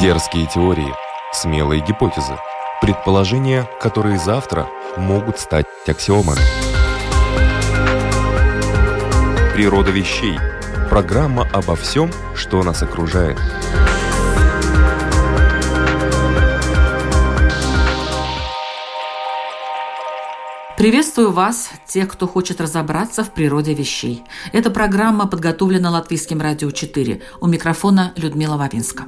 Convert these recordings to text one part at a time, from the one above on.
Дерзкие теории, смелые гипотезы, предположения, которые завтра могут стать аксиомами. Природа вещей. Программа обо всем, что нас окружает. Приветствую вас, тех, кто хочет разобраться в природе вещей. Эта программа подготовлена Латвийским радио 4. У микрофона Людмила Вавинска.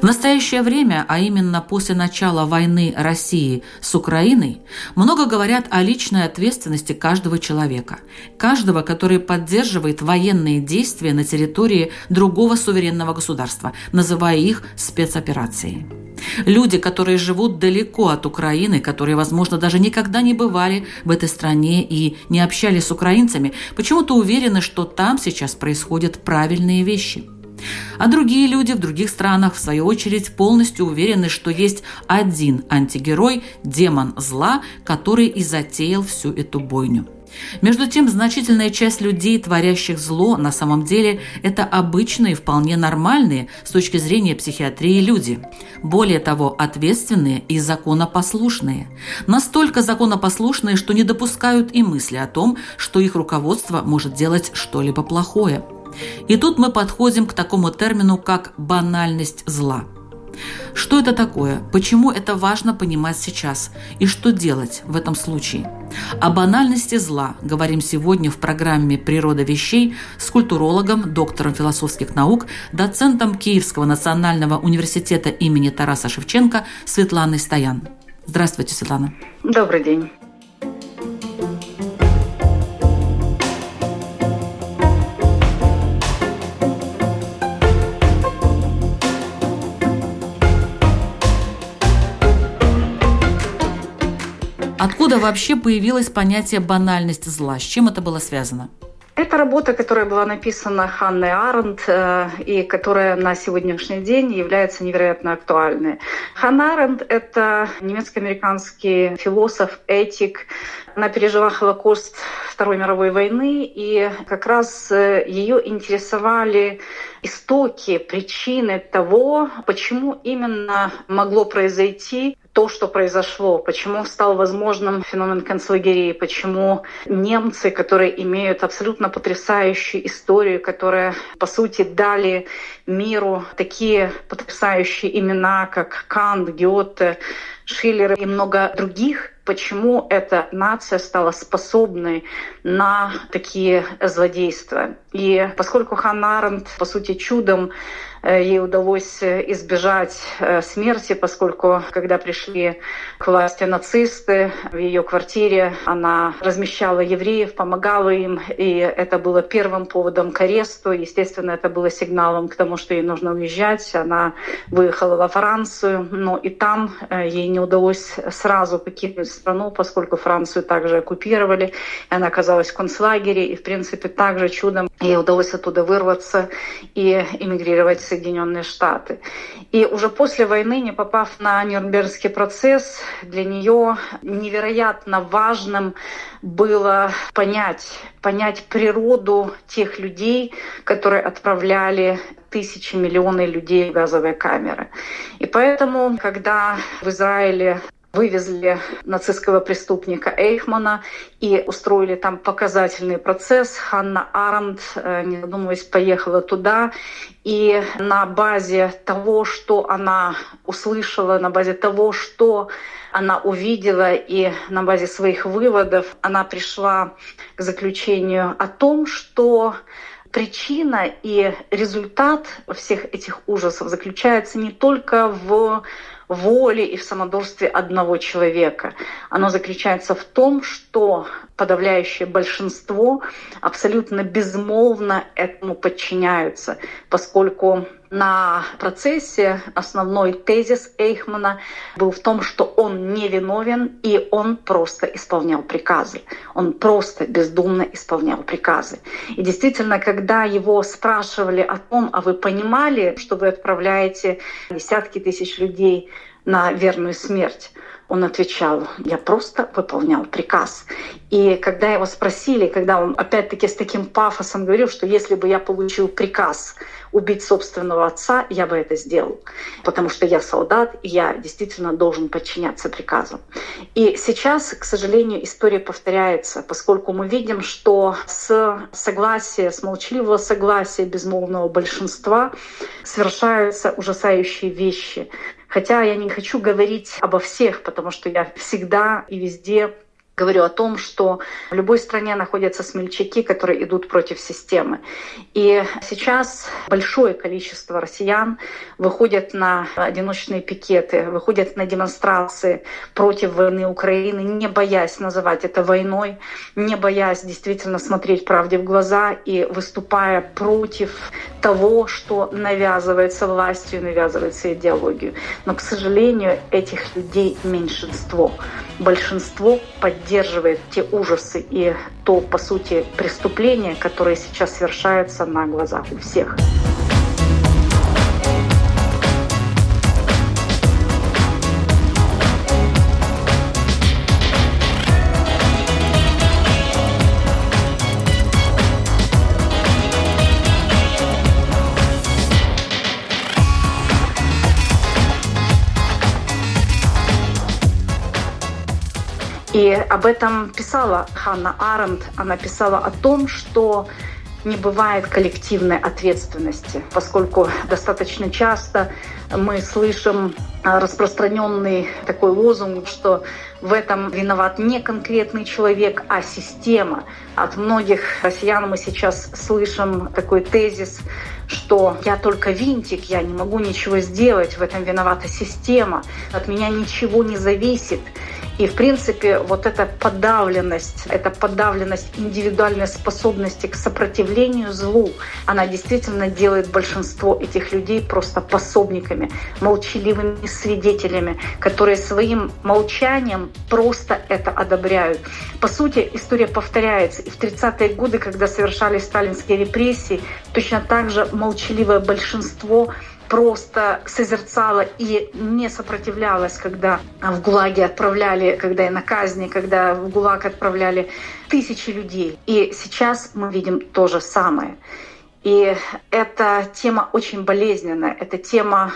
В настоящее время, а именно после начала войны России с Украиной, много говорят о личной ответственности каждого человека. Каждого, который поддерживает военные действия на территории другого суверенного государства, называя их спецоперацией. Люди, которые живут далеко от Украины, которые, возможно, даже никогда не бывали в этой стране и не общались с украинцами, почему-то уверены, что там сейчас происходят правильные вещи – а другие люди в других странах, в свою очередь, полностью уверены, что есть один антигерой, демон зла, который и затеял всю эту бойню. Между тем, значительная часть людей, творящих зло, на самом деле это обычные, вполне нормальные с точки зрения психиатрии люди. Более того, ответственные и законопослушные. Настолько законопослушные, что не допускают и мысли о том, что их руководство может делать что-либо плохое – и тут мы подходим к такому термину, как банальность зла. Что это такое? Почему это важно понимать сейчас? И что делать в этом случае? О банальности зла говорим сегодня в программе «Природа вещей» с культурологом, доктором философских наук, доцентом Киевского национального университета имени Тараса Шевченко Светланой Стоян. Здравствуйте, Светлана. Добрый день. Вообще появилось понятие банальность зла? С чем это было связано? Это работа, которая была написана Ханной Аренд э, и которая на сегодняшний день является невероятно актуальной. Ханна Аренд — это немецко-американский философ, этик. Она пережила Холокост Второй мировой войны, и как раз э, ее интересовали истоки, причины того, почему именно могло произойти то, что произошло, почему стал возможным феномен концлагерей, почему немцы, которые имеют абсолютно потрясающую историю, которая, по сути, дали миру такие потрясающие имена, как Кант, Гёте, Шиллер и много других, почему эта нация стала способной на такие злодейства. И поскольку Ханна Аренд, по сути, чудом ей удалось э, избежать э, смерти, поскольку когда пришли к власти нацисты в ее квартире, она размещала евреев, помогала им, и это было первым поводом к аресту. Естественно, это было сигналом к тому, что ей нужно уезжать. Она выехала во Францию, но и там ей не удалось сразу покинуть страну, поскольку Францию также оккупировали. Она оказалась в концлагере, и, в принципе, также чудом ей удалось оттуда вырваться и эмигрировать Соединенные Штаты. И уже после войны, не попав на Нюрнбергский процесс, для нее невероятно важным было понять, понять природу тех людей, которые отправляли тысячи, миллионы людей в газовые камеры. И поэтому, когда в Израиле вывезли нацистского преступника Эйхмана и устроили там показательный процесс. Ханна Аренд, э, не задумываясь, поехала туда. И на базе того, что она услышала, на базе того, что она увидела, и на базе своих выводов она пришла к заключению о том, что причина и результат всех этих ужасов заключается не только в воле и в самодурстве одного человека. Оно заключается в том, что подавляющее большинство абсолютно безмолвно этому подчиняются, поскольку на процессе основной тезис Эйхмана был в том, что он не виновен и он просто исполнял приказы. Он просто бездумно исполнял приказы. И действительно, когда его спрашивали о том, а вы понимали, что вы отправляете десятки тысяч людей на верную смерть? Он отвечал, я просто выполнял приказ. И когда его спросили, когда он опять-таки с таким пафосом говорил, что если бы я получил приказ убить собственного отца, я бы это сделал, потому что я солдат, и я действительно должен подчиняться приказу. И сейчас, к сожалению, история повторяется, поскольку мы видим, что с согласия, с молчаливого согласия безмолвного большинства совершаются ужасающие вещи. Хотя я не хочу говорить обо всех, потому что я всегда и везде говорю о том, что в любой стране находятся смельчаки, которые идут против системы. И сейчас большое количество россиян выходят на одиночные пикеты, выходят на демонстрации против войны Украины, не боясь называть это войной, не боясь действительно смотреть правде в глаза и выступая против того, что навязывается властью, навязывается идеологию. Но, к сожалению, этих людей меньшинство. Большинство поддерживает поддерживает те ужасы и то, по сути, преступления, которые сейчас совершаются на глазах у всех. И об этом писала Ханна Аренд. Она писала о том, что не бывает коллективной ответственности, поскольку достаточно часто мы слышим распространенный такой лозунг, что в этом виноват не конкретный человек, а система. От многих россиян мы сейчас слышим такой тезис, что я только винтик, я не могу ничего сделать, в этом виновата система, от меня ничего не зависит. И, в принципе, вот эта подавленность, эта подавленность индивидуальной способности к сопротивлению злу, она действительно делает большинство этих людей просто пособниками, молчаливыми свидетелями, которые своим молчанием просто это одобряют. По сути, история повторяется. И в 30-е годы, когда совершались сталинские репрессии, точно так же молчаливое большинство просто созерцала и не сопротивлялась, когда в ГУЛАГе отправляли, когда и на казни, когда в ГУЛАГ отправляли тысячи людей. И сейчас мы видим то же самое. И эта тема очень болезненная. Эта тема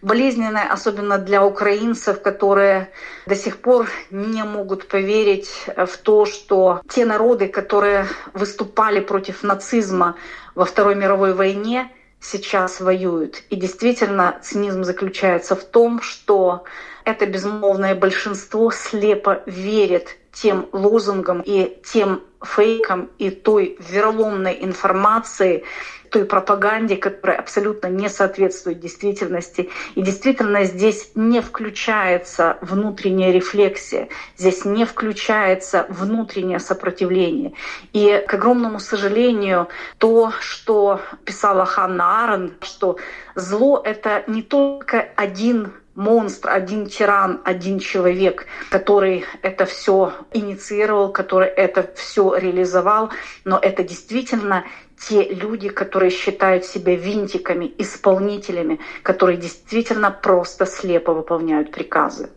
болезненная, особенно для украинцев, которые до сих пор не могут поверить в то, что те народы, которые выступали против нацизма во Второй мировой войне, сейчас воюют. И действительно, цинизм заключается в том, что это безмолвное большинство слепо верит тем лозунгам и тем фейкам и той вероломной информации, той пропаганде, которая абсолютно не соответствует действительности. И действительно здесь не включается внутренняя рефлексия, здесь не включается внутреннее сопротивление. И, к огромному сожалению, то, что писала Ханна Арен, что зло — это не только один монстр, один тиран, один человек, который это все инициировал, который это все реализовал, но это действительно те люди, которые считают себя винтиками, исполнителями, которые действительно просто слепо выполняют приказы.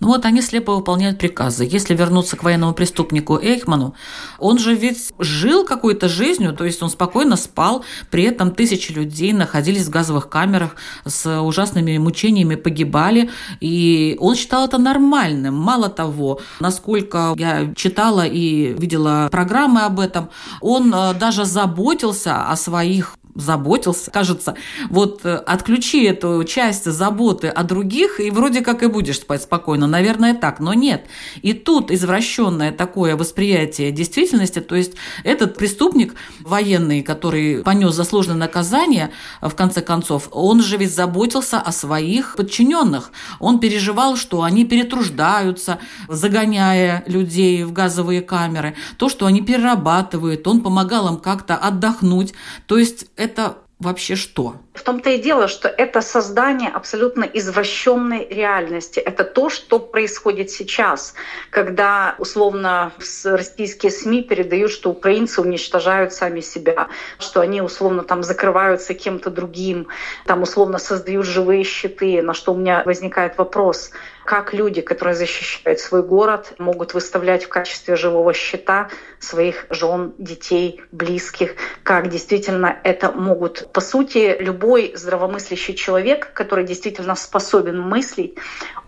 Ну вот они слепо выполняют приказы. Если вернуться к военному преступнику Эйхману, он же ведь жил какой-то жизнью, то есть он спокойно спал, при этом тысячи людей находились в газовых камерах с ужасными мучениями, погибали, и он считал это нормальным. Мало того, насколько я читала и видела программы об этом, он э, даже заботился о своих заботился. Кажется, вот э, отключи эту часть заботы о других, и вроде как и будешь спать спокойно. Наверное, так, но нет. И тут извращенное такое восприятие действительности, то есть этот преступник военный, который понес заслуженное наказание, в конце концов, он же ведь заботился о своих подчиненных. Он переживал, что они перетруждаются, загоняя людей в газовые камеры, то, что они перерабатывают, он помогал им как-то отдохнуть. То есть это вообще что? В том-то и дело, что это создание абсолютно извращенной реальности. Это то, что происходит сейчас, когда условно российские СМИ передают, что украинцы уничтожают сами себя, что они условно там закрываются кем-то другим, там условно создают живые щиты, на что у меня возникает вопрос, как люди, которые защищают свой город, могут выставлять в качестве живого щита своих жен, детей, близких, как действительно это могут. По сути, любой здравомыслящий человек, который действительно способен мыслить,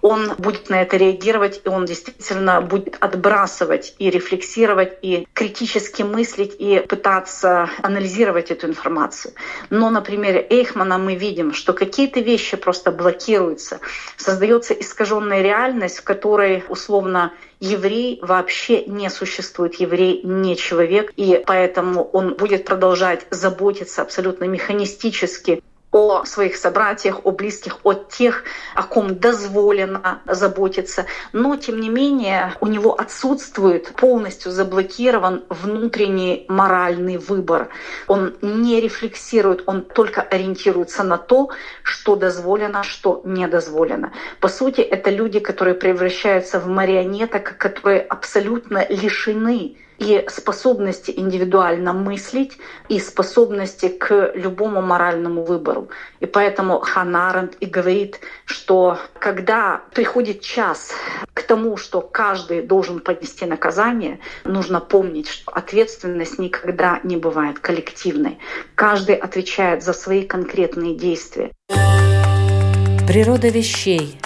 он будет на это реагировать, и он действительно будет отбрасывать и рефлексировать, и критически мыслить, и пытаться анализировать эту информацию. Но на примере Эйхмана мы видим, что какие-то вещи просто блокируются, создается искаженная реальность, в которой условно еврей вообще не существует, еврей не человек, и поэтому он будет продолжать заботиться абсолютно механистически о своих собратьях, о близких, о тех, о ком дозволено заботиться. Но, тем не менее, у него отсутствует полностью заблокирован внутренний моральный выбор. Он не рефлексирует, он только ориентируется на то, что дозволено, что не дозволено. По сути, это люди, которые превращаются в марионеток, которые абсолютно лишены и способности индивидуально мыслить, и способности к любому моральному выбору. И поэтому Ханаренд и говорит, что когда приходит час к тому, что каждый должен понести наказание, нужно помнить, что ответственность никогда не бывает коллективной. Каждый отвечает за свои конкретные действия. Природа вещей.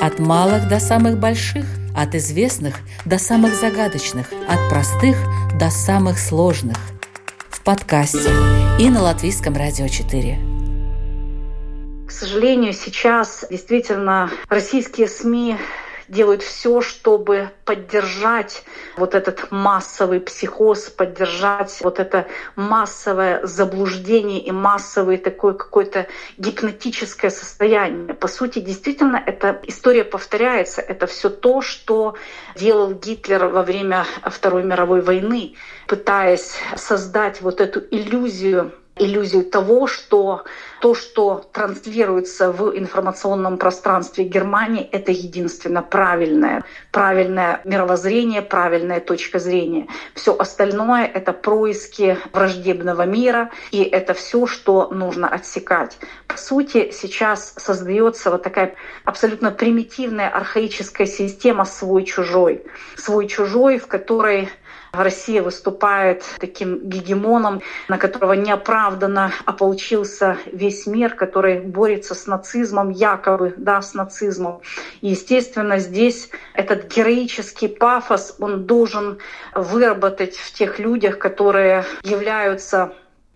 От малых до самых больших – от известных до самых загадочных, от простых до самых сложных. В подкасте и на Латвийском радио 4. К сожалению, сейчас действительно российские СМИ делают все, чтобы поддержать вот этот массовый психоз, поддержать вот это массовое заблуждение и массовое такое какое-то гипнотическое состояние. По сути, действительно, эта история повторяется. Это все то, что делал Гитлер во время Второй мировой войны, пытаясь создать вот эту иллюзию иллюзию того, что то, что транслируется в информационном пространстве Германии, это единственно правильное, правильное мировоззрение, правильная точка зрения. Все остальное — это происки враждебного мира, и это все, что нужно отсекать. По сути, сейчас создается вот такая абсолютно примитивная архаическая система свой-чужой. Свой-чужой, в которой Россия выступает таким гегемоном, на которого неоправданно ополчился весь мир, который борется с нацизмом, якобы, да, с нацизмом. И, естественно, здесь этот героический пафос, он должен выработать в тех людях, которые являются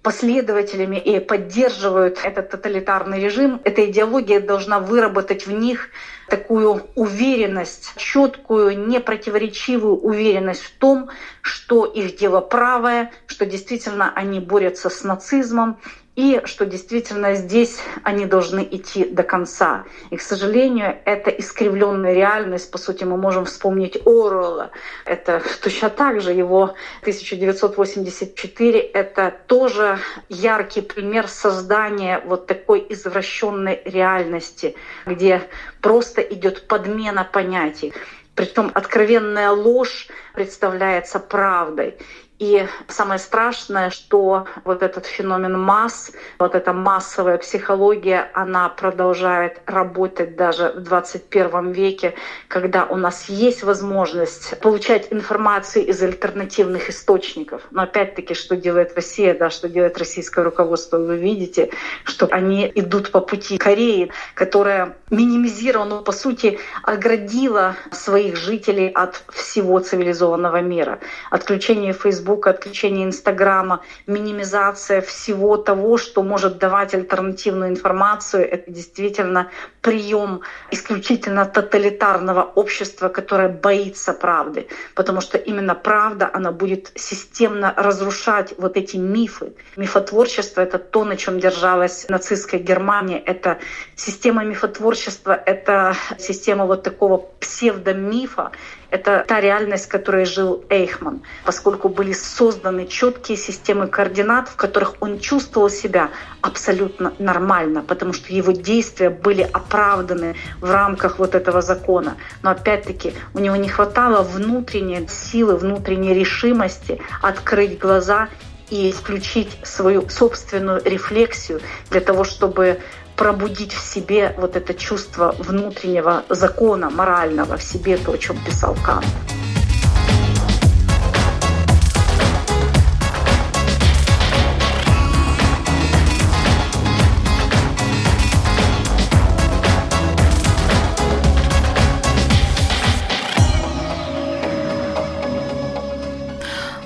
последователями и поддерживают этот тоталитарный режим, эта идеология должна выработать в них такую уверенность, четкую, непротиворечивую уверенность в том, что их дело правое, что действительно они борются с нацизмом, и что действительно здесь они должны идти до конца. И, к сожалению, это искривленная реальность. По сути, мы можем вспомнить Оруэлла. Это точно так же его 1984. Это тоже яркий пример создания вот такой извращенной реальности, где просто идет подмена понятий. Притом откровенная ложь представляется правдой. И самое страшное, что вот этот феномен масс, вот эта массовая психология, она продолжает работать даже в 21 веке, когда у нас есть возможность получать информацию из альтернативных источников. Но опять-таки, что делает Россия, да, что делает российское руководство, вы видите, что они идут по пути Кореи, которая минимизировала, по сути, оградила своих жителей от всего цивилизованного мира. Отключение Facebook Фейсбука, отключение Инстаграма, минимизация всего того, что может давать альтернативную информацию. Это действительно прием исключительно тоталитарного общества, которое боится правды. Потому что именно правда, она будет системно разрушать вот эти мифы. Мифотворчество — это то, на чем держалась нацистская Германия. Это система мифотворчества, это система вот такого псевдомифа, Это та реальность, в которой жил Эйхман, поскольку были созданы четкие системы координат, в которых он чувствовал себя абсолютно нормально, потому что его действия были оправданы в рамках вот этого закона. Но опять-таки у него не хватало внутренней силы, внутренней решимости открыть глаза и включить свою собственную рефлексию для того, чтобы пробудить в себе вот это чувство внутреннего закона морального в себе, то, о чем писал Кант.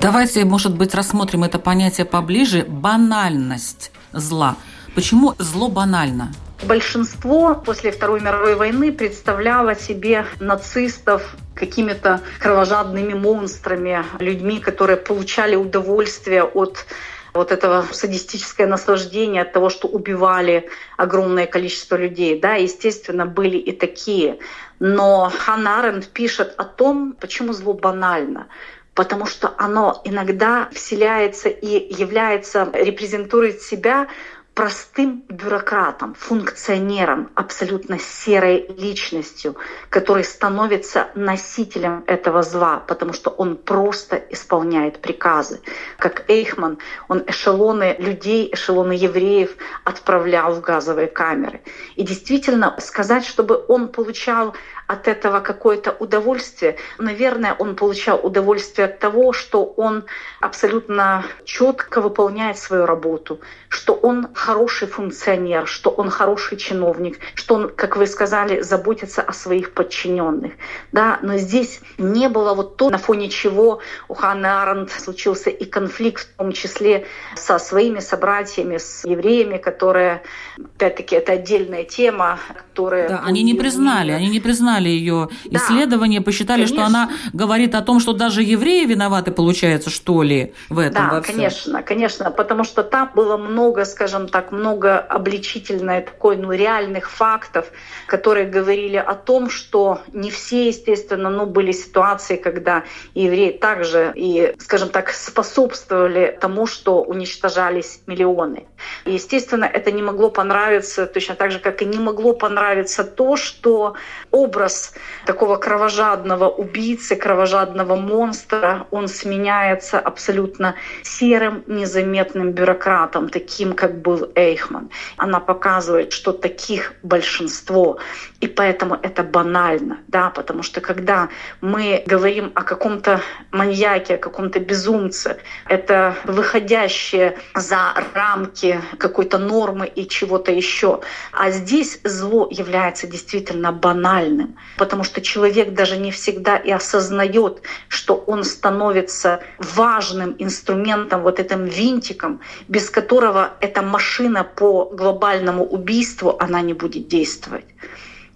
Давайте, может быть, рассмотрим это понятие поближе. Банальность зла. Почему зло банально? Большинство после Второй мировой войны представляло себе нацистов какими-то кровожадными монстрами, людьми, которые получали удовольствие от вот этого садистическое наслаждение от того, что убивали огромное количество людей. Да, естественно, были и такие. Но Ханна Аренд пишет о том, почему зло банально потому что оно иногда вселяется и является, репрезентует себя простым бюрократом, функционером, абсолютно серой личностью, который становится носителем этого зла, потому что он просто исполняет приказы. Как Эйхман, он эшелоны людей, эшелоны евреев отправлял в газовые камеры. И действительно сказать, чтобы он получал от этого какое-то удовольствие. Наверное, он получал удовольствие от того, что он абсолютно четко выполняет свою работу, что он хороший функционер, что он хороший чиновник, что он, как вы сказали, заботится о своих подчиненных. Да? Но здесь не было вот то, на фоне чего у Ханны Аренд случился и конфликт, в том числе со своими собратьями, с евреями, которые, опять-таки, это отдельная тема, которая... Да, они не признали, они не признали признали ее да, исследования, посчитали, конечно. что она говорит о том, что даже евреи виноваты, получается, что ли, в этом Да, конечно, конечно, потому что там было много, скажем так, много обличительной такой, ну, реальных фактов, которые говорили о том, что не все, естественно, ну, были ситуации, когда евреи также и, скажем так, способствовали тому, что уничтожались миллионы. И, естественно, это не могло понравиться, точно так же, как и не могло понравиться то, что образ образ такого кровожадного убийцы, кровожадного монстра, он сменяется абсолютно серым, незаметным бюрократом, таким, как был Эйхман. Она показывает, что таких большинство, и поэтому это банально, да, потому что когда мы говорим о каком-то маньяке, о каком-то безумце, это выходящее за рамки какой-то нормы и чего-то еще. А здесь зло является действительно банальным потому что человек даже не всегда и осознает, что он становится важным инструментом, вот этим винтиком, без которого эта машина по глобальному убийству, она не будет действовать.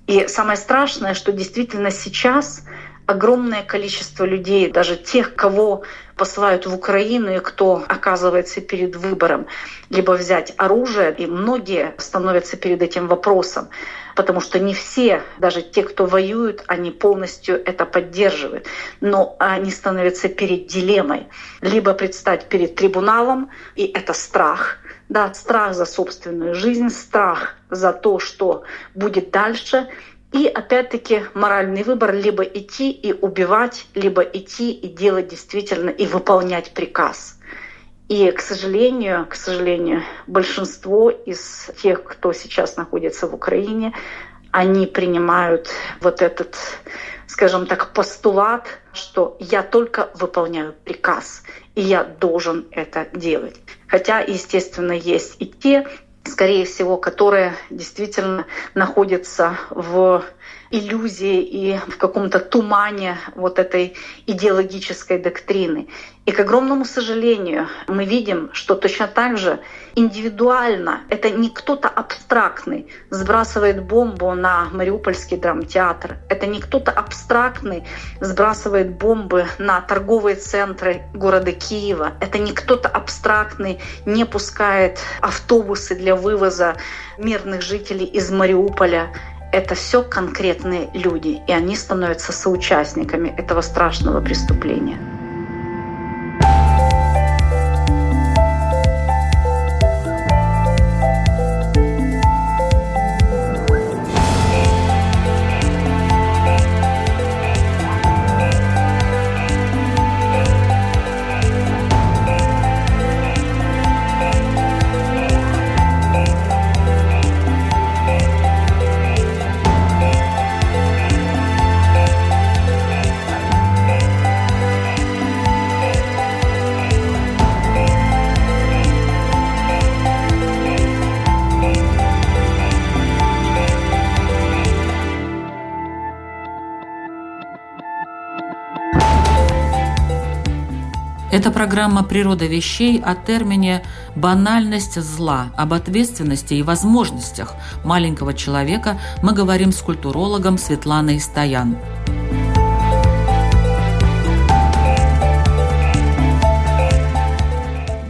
И самое страшное, что действительно сейчас огромное количество людей, даже тех, кого посылают в Украину и кто оказывается перед выбором либо взять оружие, и многие становятся перед этим вопросом, потому что не все, даже те, кто воюют, они полностью это поддерживают, но они становятся перед дилеммой. Либо предстать перед трибуналом, и это страх, да, страх за собственную жизнь, страх за то, что будет дальше, и опять-таки моральный выбор либо идти и убивать, либо идти и делать действительно и выполнять приказ. И, к сожалению, к сожалению, большинство из тех, кто сейчас находится в Украине, они принимают вот этот, скажем так, постулат, что я только выполняю приказ, и я должен это делать. Хотя, естественно, есть и те, скорее всего, которые действительно находятся в иллюзии и в каком-то тумане вот этой идеологической доктрины. И, к огромному сожалению, мы видим, что точно так же индивидуально, это не кто-то абстрактный сбрасывает бомбу на Мариупольский драмтеатр, это не кто-то абстрактный сбрасывает бомбы на торговые центры города Киева, это не кто-то абстрактный не пускает автобусы для вывоза мирных жителей из Мариуполя это все конкретные люди, и они становятся соучастниками этого страшного преступления. Программа «Природа вещей» о термине «банальность зла», об ответственности и возможностях маленького человека мы говорим с культурологом Светланой Стоян.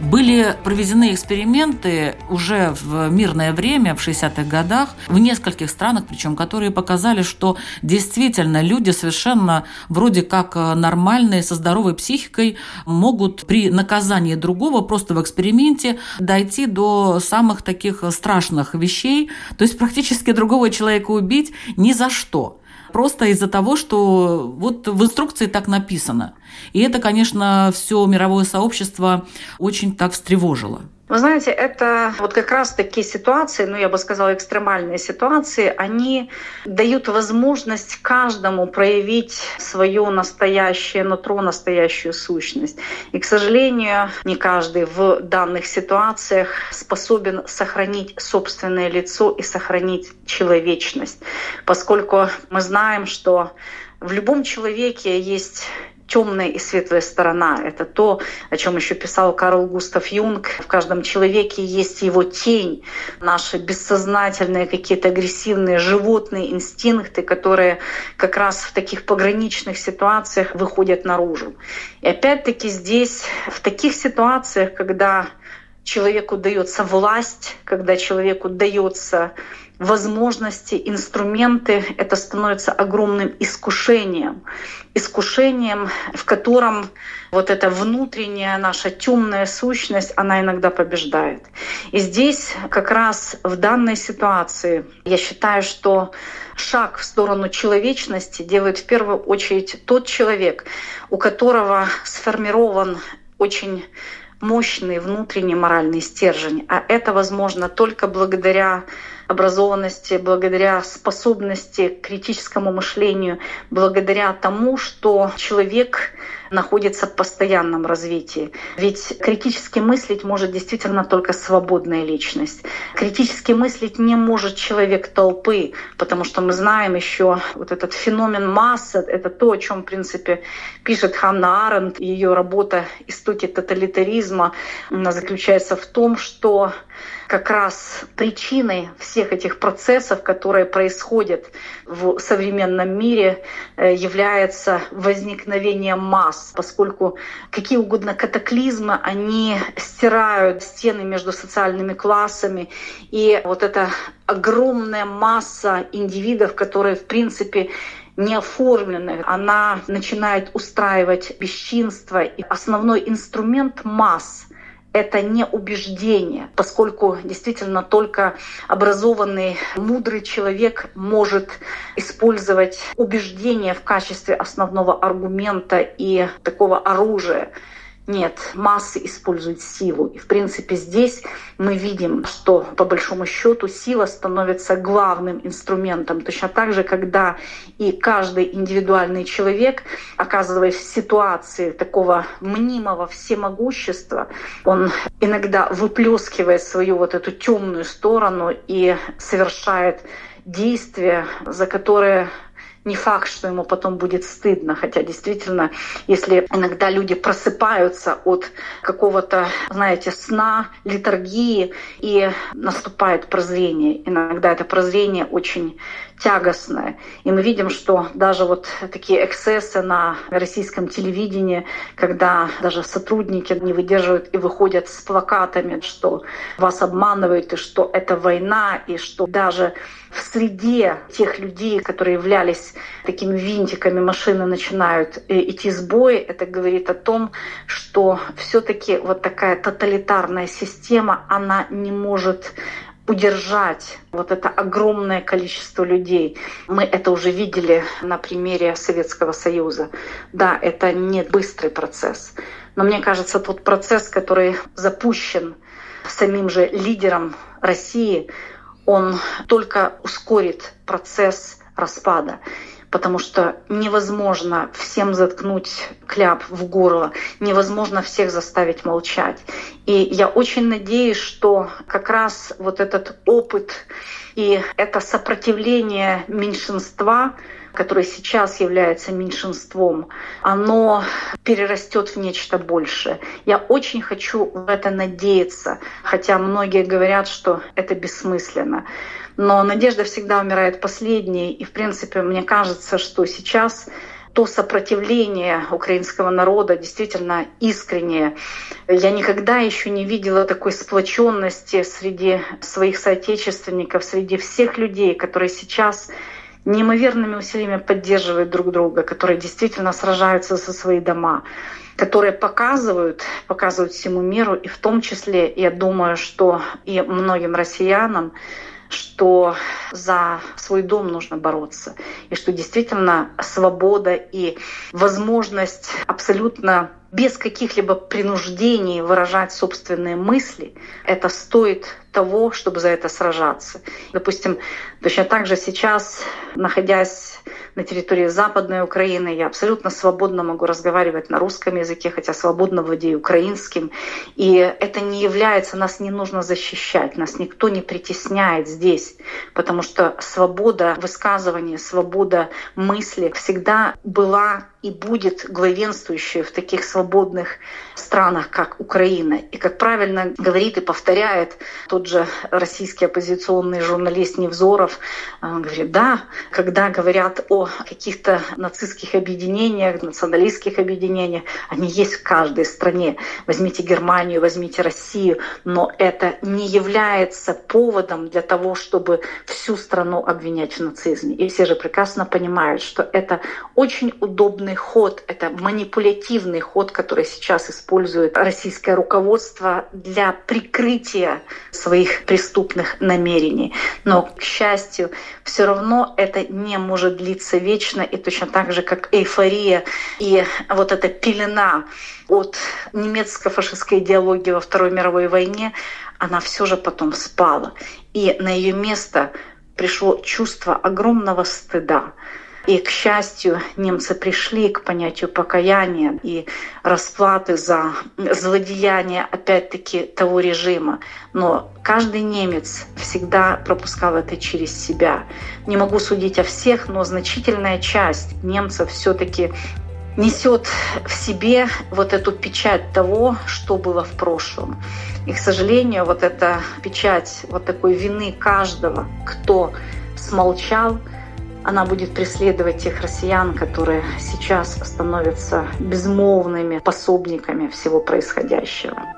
Были проведены эксперименты уже в мирное время, в 60-х годах, в нескольких странах, причем которые показали, что действительно люди совершенно вроде как нормальные, со здоровой психикой, могут при наказании другого просто в эксперименте дойти до самых таких страшных вещей, то есть практически другого человека убить ни за что просто из-за того, что вот в инструкции так написано. И это, конечно, все мировое сообщество очень так встревожило. Вы знаете, это вот как раз такие ситуации, ну я бы сказала экстремальные ситуации, они дают возможность каждому проявить свое настоящее нутро, настоящую сущность. И, к сожалению, не каждый в данных ситуациях способен сохранить собственное лицо и сохранить человечность, поскольку мы знаем, что в любом человеке есть темная и светлая сторона. Это то, о чем еще писал Карл Густав Юнг. В каждом человеке есть его тень, наши бессознательные какие-то агрессивные животные инстинкты, которые как раз в таких пограничных ситуациях выходят наружу. И опять-таки здесь, в таких ситуациях, когда человеку дается власть, когда человеку дается возможности, инструменты, это становится огромным искушением. Искушением, в котором вот эта внутренняя наша темная сущность, она иногда побеждает. И здесь как раз в данной ситуации я считаю, что шаг в сторону человечности делает в первую очередь тот человек, у которого сформирован очень мощный внутренний моральный стержень. А это возможно только благодаря образованности, благодаря способности к критическому мышлению, благодаря тому, что человек находится в постоянном развитии. Ведь критически мыслить может действительно только свободная личность. Критически мыслить не может человек толпы, потому что мы знаем еще вот этот феномен массы, это то, о чем, в принципе, пишет Ханна Аренд, ее работа «Истоки тоталитаризма» она заключается в том, что как раз причиной всех этих процессов, которые происходят в современном мире, э, является возникновение масс, поскольку какие угодно катаклизмы, они стирают стены между социальными классами, и вот эта огромная масса индивидов, которые, в принципе, не оформленная, она начинает устраивать бесчинство. И основной инструмент масс это не убеждение, поскольку действительно только образованный, мудрый человек может использовать убеждение в качестве основного аргумента и такого оружия. Нет, массы используют силу. И, в принципе, здесь мы видим, что, по большому счету, сила становится главным инструментом. Точно так же, когда и каждый индивидуальный человек, оказываясь в ситуации такого мнимого всемогущества, он иногда выплескивает свою вот эту темную сторону и совершает действия, за которые не факт, что ему потом будет стыдно. Хотя действительно, если иногда люди просыпаются от какого-то, знаете, сна, литургии, и наступает прозрение. Иногда это прозрение очень тягостное. И мы видим, что даже вот такие эксцессы на российском телевидении, когда даже сотрудники не выдерживают и выходят с плакатами, что вас обманывают, и что это война, и что даже в среде тех людей, которые являлись такими винтиками машины, начинают э, идти с боя, это говорит о том, что все-таки вот такая тоталитарная система, она не может удержать вот это огромное количество людей. Мы это уже видели на примере Советского Союза. Да, это не быстрый процесс, но мне кажется, тот процесс, который запущен самим же лидером России, он только ускорит процесс распада потому что невозможно всем заткнуть кляп в горло, невозможно всех заставить молчать. И я очень надеюсь, что как раз вот этот опыт и это сопротивление меньшинства, которое сейчас является меньшинством, оно перерастет в нечто большее. Я очень хочу в это надеяться, хотя многие говорят, что это бессмысленно. Но надежда всегда умирает последней. И, в принципе, мне кажется, что сейчас то сопротивление украинского народа действительно искреннее. Я никогда еще не видела такой сплоченности среди своих соотечественников, среди всех людей, которые сейчас неимоверными усилиями поддерживают друг друга, которые действительно сражаются за свои дома которые показывают, показывают всему миру, и в том числе, я думаю, что и многим россиянам что за свой дом нужно бороться, и что действительно свобода и возможность абсолютно без каких-либо принуждений выражать собственные мысли, это стоит того, чтобы за это сражаться. Допустим, точно так же сейчас, находясь на территории Западной Украины, я абсолютно свободно могу разговаривать на русском языке, хотя свободно владею украинским. И это не является, нас не нужно защищать, нас никто не притесняет здесь, потому что свобода высказывания, свобода мысли всегда была и будет главенствующей в таких свободных странах, как Украина. И, как правильно говорит и повторяет тот же российский оппозиционный журналист Невзоров, он говорит, да, когда говорят о каких-то нацистских объединениях, националистских объединениях, они есть в каждой стране. Возьмите Германию, возьмите Россию, но это не является поводом для того, чтобы всю страну обвинять в нацизме. И все же прекрасно понимают, что это очень удобный ход, это манипулятивный ход, который сейчас использует российское руководство для прикрытия своих преступных намерений. Но, к счастью, все равно это не может длиться вечно, и точно так же, как эйфория и вот эта пелена от немецко-фашистской идеологии во Второй мировой войне, она все же потом спала. И на ее место пришло чувство огромного стыда. И, к счастью, немцы пришли к понятию покаяния и расплаты за злодеяние, опять-таки, того режима. Но каждый немец всегда пропускал это через себя. Не могу судить о всех, но значительная часть немцев все-таки несет в себе вот эту печать того, что было в прошлом. И, к сожалению, вот эта печать вот такой вины каждого, кто смолчал, она будет преследовать тех россиян, которые сейчас становятся безмолвными пособниками всего происходящего.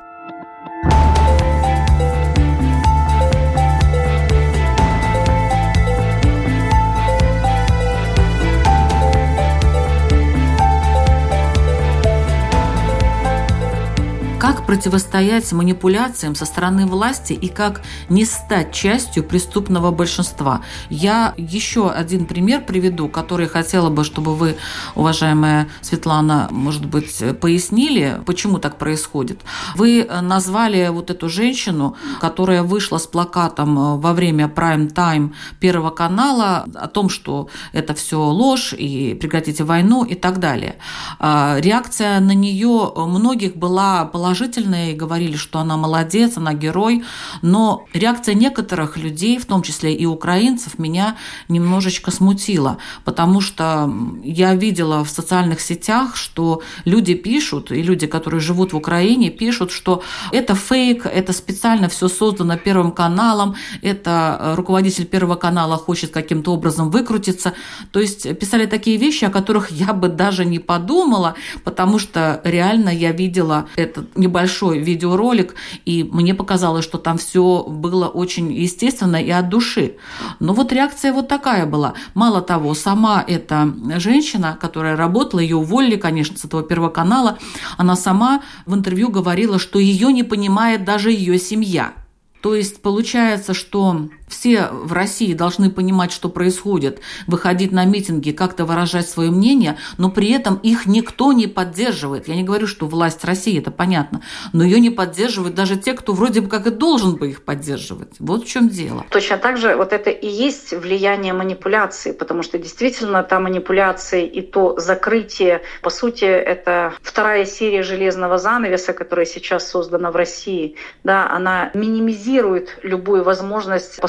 Как противостоять манипуляциям со стороны власти и как не стать частью преступного большинства. Я еще один пример приведу, который хотела бы, чтобы вы, уважаемая Светлана, может быть, пояснили, почему так происходит. Вы назвали вот эту женщину, которая вышла с плакатом во время прайм-тайм Первого канала о том, что это все ложь и прекратите войну и так далее. А, реакция на нее многих была положительная, положительные и говорили, что она молодец, она герой, но реакция некоторых людей, в том числе и украинцев, меня немножечко смутила, потому что я видела в социальных сетях, что люди пишут, и люди, которые живут в Украине, пишут, что это фейк, это специально все создано Первым каналом, это э, руководитель Первого канала хочет каким-то образом выкрутиться. То есть писали такие вещи, о которых я бы даже не подумала, потому что реально я видела этот небольшой видеоролик, и мне показалось, что там все было очень естественно и от души. Но вот реакция вот такая была. Мало того, сама эта женщина, которая работала, ее уволили, конечно, с этого Первого канала, она сама в интервью говорила, что ее не понимает даже ее семья. То есть получается, что все в России должны понимать, что происходит, выходить на митинги, как-то выражать свое мнение, но при этом их никто не поддерживает. Я не говорю, что власть России, это понятно, но ее не поддерживают даже те, кто вроде бы как и должен бы их поддерживать. Вот в чем дело. Точно так же вот это и есть влияние манипуляции, потому что действительно та манипуляция и то закрытие, по сути, это вторая серия железного занавеса, которая сейчас создана в России, да, она минимизирует любую возможность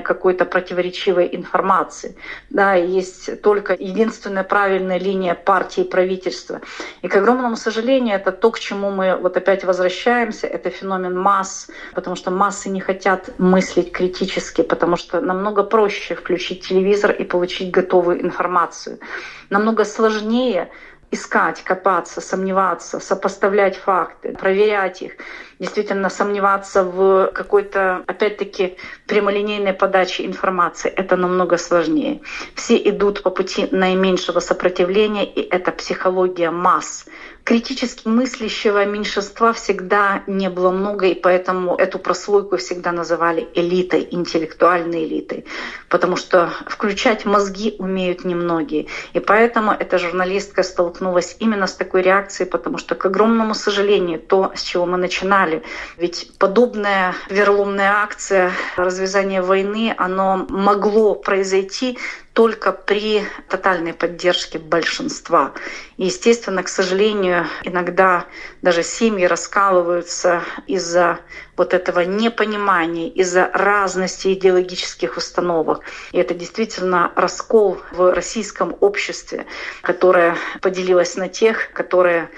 какой-то противоречивой информации. Да, есть только единственная правильная линия партии и правительства. И, к огромному сожалению, это то, к чему мы вот опять возвращаемся, это феномен масс, потому что массы не хотят мыслить критически, потому что намного проще включить телевизор и получить готовую информацию. Намного сложнее искать, копаться, сомневаться, сопоставлять факты, проверять их, действительно сомневаться в какой-то, опять-таки, прямолинейной подаче информации. Это намного сложнее. Все идут по пути наименьшего сопротивления, и это психология масс критически мыслящего меньшинства всегда не было много, и поэтому эту прослойку всегда называли элитой, интеллектуальной элитой, потому что включать мозги умеют немногие. И поэтому эта журналистка столкнулась именно с такой реакцией, потому что, к огромному сожалению, то, с чего мы начинали, ведь подобная вероломная акция развязания войны, оно могло произойти только при тотальной поддержке большинства. И, естественно, к сожалению, иногда даже семьи раскалываются из-за вот этого непонимания, из-за разности идеологических установок. И это действительно раскол в российском обществе, которое поделилось на тех, которые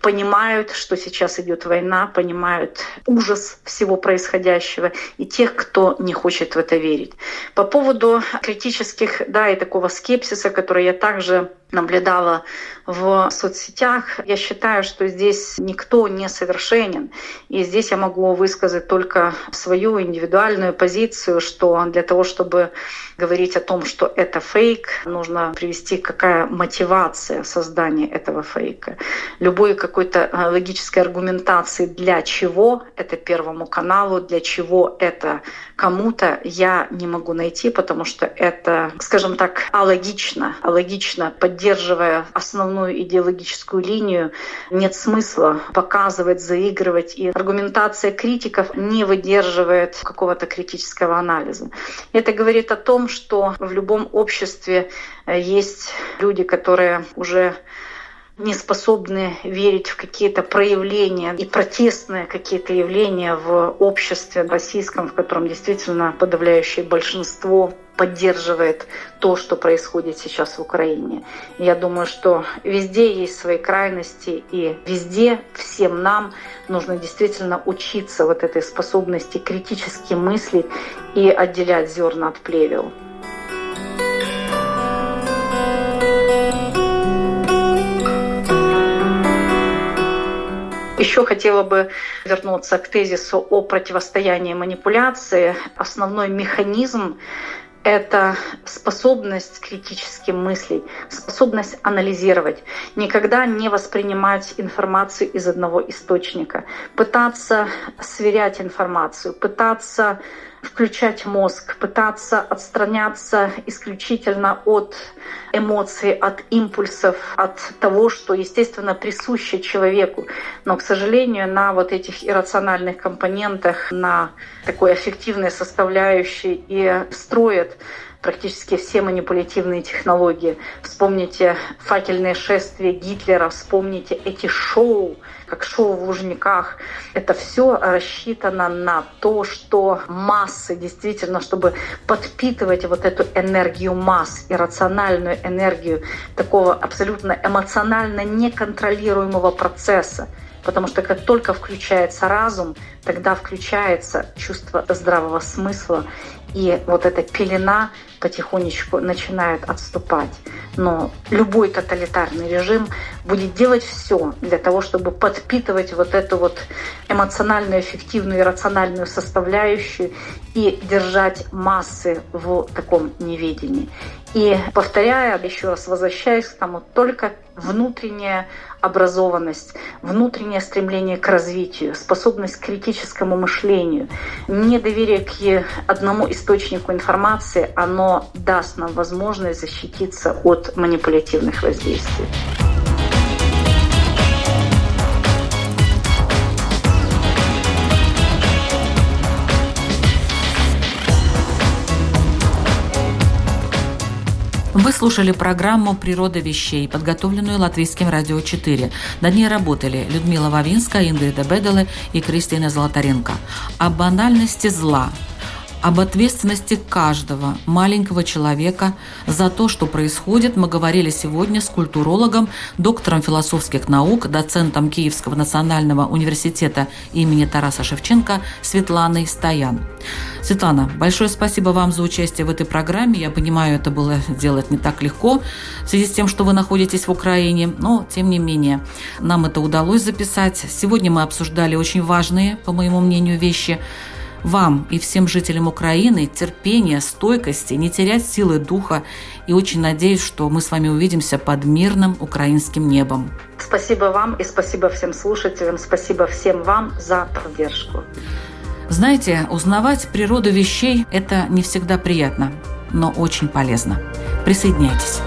понимают, что сейчас идет война, понимают ужас всего происходящего, и тех, кто не хочет в это верить. По поводу критических, да, и такого скепсиса, который я также наблюдала в соцсетях. Я считаю, что здесь никто не совершенен. И здесь я могу высказать только свою индивидуальную позицию, что для того, чтобы говорить о том, что это фейк, нужно привести, какая мотивация создания этого фейка. Любой какой-то э, логической аргументации, для чего это Первому каналу, для чего это кому-то, я не могу найти, потому что это, скажем так, алогично, алогично поддерживая основную идеологическую линию, нет смысла показывать, заигрывать. И аргументация критиков не выдерживает какого-то критического анализа. Это говорит о том, что в любом обществе э, есть люди, которые уже не способны верить в какие-то проявления и протестные какие-то явления в обществе российском, в котором действительно подавляющее большинство поддерживает то, что происходит сейчас в Украине. Я думаю, что везде есть свои крайности, и везде всем нам нужно действительно учиться вот этой способности критически мыслить и отделять зерна от плевел. Еще хотела бы вернуться к тезису о противостоянии манипуляции. Основной механизм это способность критически мыслить, способность анализировать, никогда не воспринимать информацию из одного источника, пытаться сверять информацию, пытаться включать мозг, пытаться отстраняться исключительно от эмоций, от импульсов, от того, что, естественно, присуще человеку. Но, к сожалению, на вот этих иррациональных компонентах, на такой эффективной составляющей и строят практически все манипулятивные технологии. Вспомните факельные шествия Гитлера, вспомните эти шоу, как шоу в Лужниках. Это все рассчитано на то, что массы действительно, чтобы подпитывать вот эту энергию масс, иррациональную энергию такого абсолютно эмоционально неконтролируемого процесса. Потому что как только включается разум, тогда включается чувство здравого смысла, и вот эта пелена потихонечку начинает отступать. Но любой тоталитарный режим будет делать все для того, чтобы подпитывать вот эту вот эмоциональную, эффективную и рациональную составляющую и держать массы в таком неведении. И повторяя, еще раз возвращаясь к тому, только внутренняя образованность, внутреннее стремление к развитию, способность к критическому мышлению, недоверие к одному источнику информации, оно даст нам возможность защититься от манипулятивных воздействий. Вы слушали программу «Природа вещей», подготовленную Латвийским радио 4. Над ней работали Людмила Вавинская, Ингрида Беделе и Кристина Золотаренко. О банальности зла – об ответственности каждого маленького человека за то, что происходит, мы говорили сегодня с культурологом, доктором философских наук, доцентом Киевского национального университета имени Тараса Шевченко Светланой Стоян. Светлана, большое спасибо вам за участие в этой программе. Я понимаю, это было делать не так легко в связи с тем, что вы находитесь в Украине, но тем не менее нам это удалось записать. Сегодня мы обсуждали очень важные, по моему мнению, вещи – вам и всем жителям Украины терпения, стойкости, не терять силы духа и очень надеюсь, что мы с вами увидимся под мирным украинским небом. Спасибо вам и спасибо всем слушателям, спасибо всем вам за поддержку. Знаете, узнавать природу вещей – это не всегда приятно, но очень полезно. Присоединяйтесь.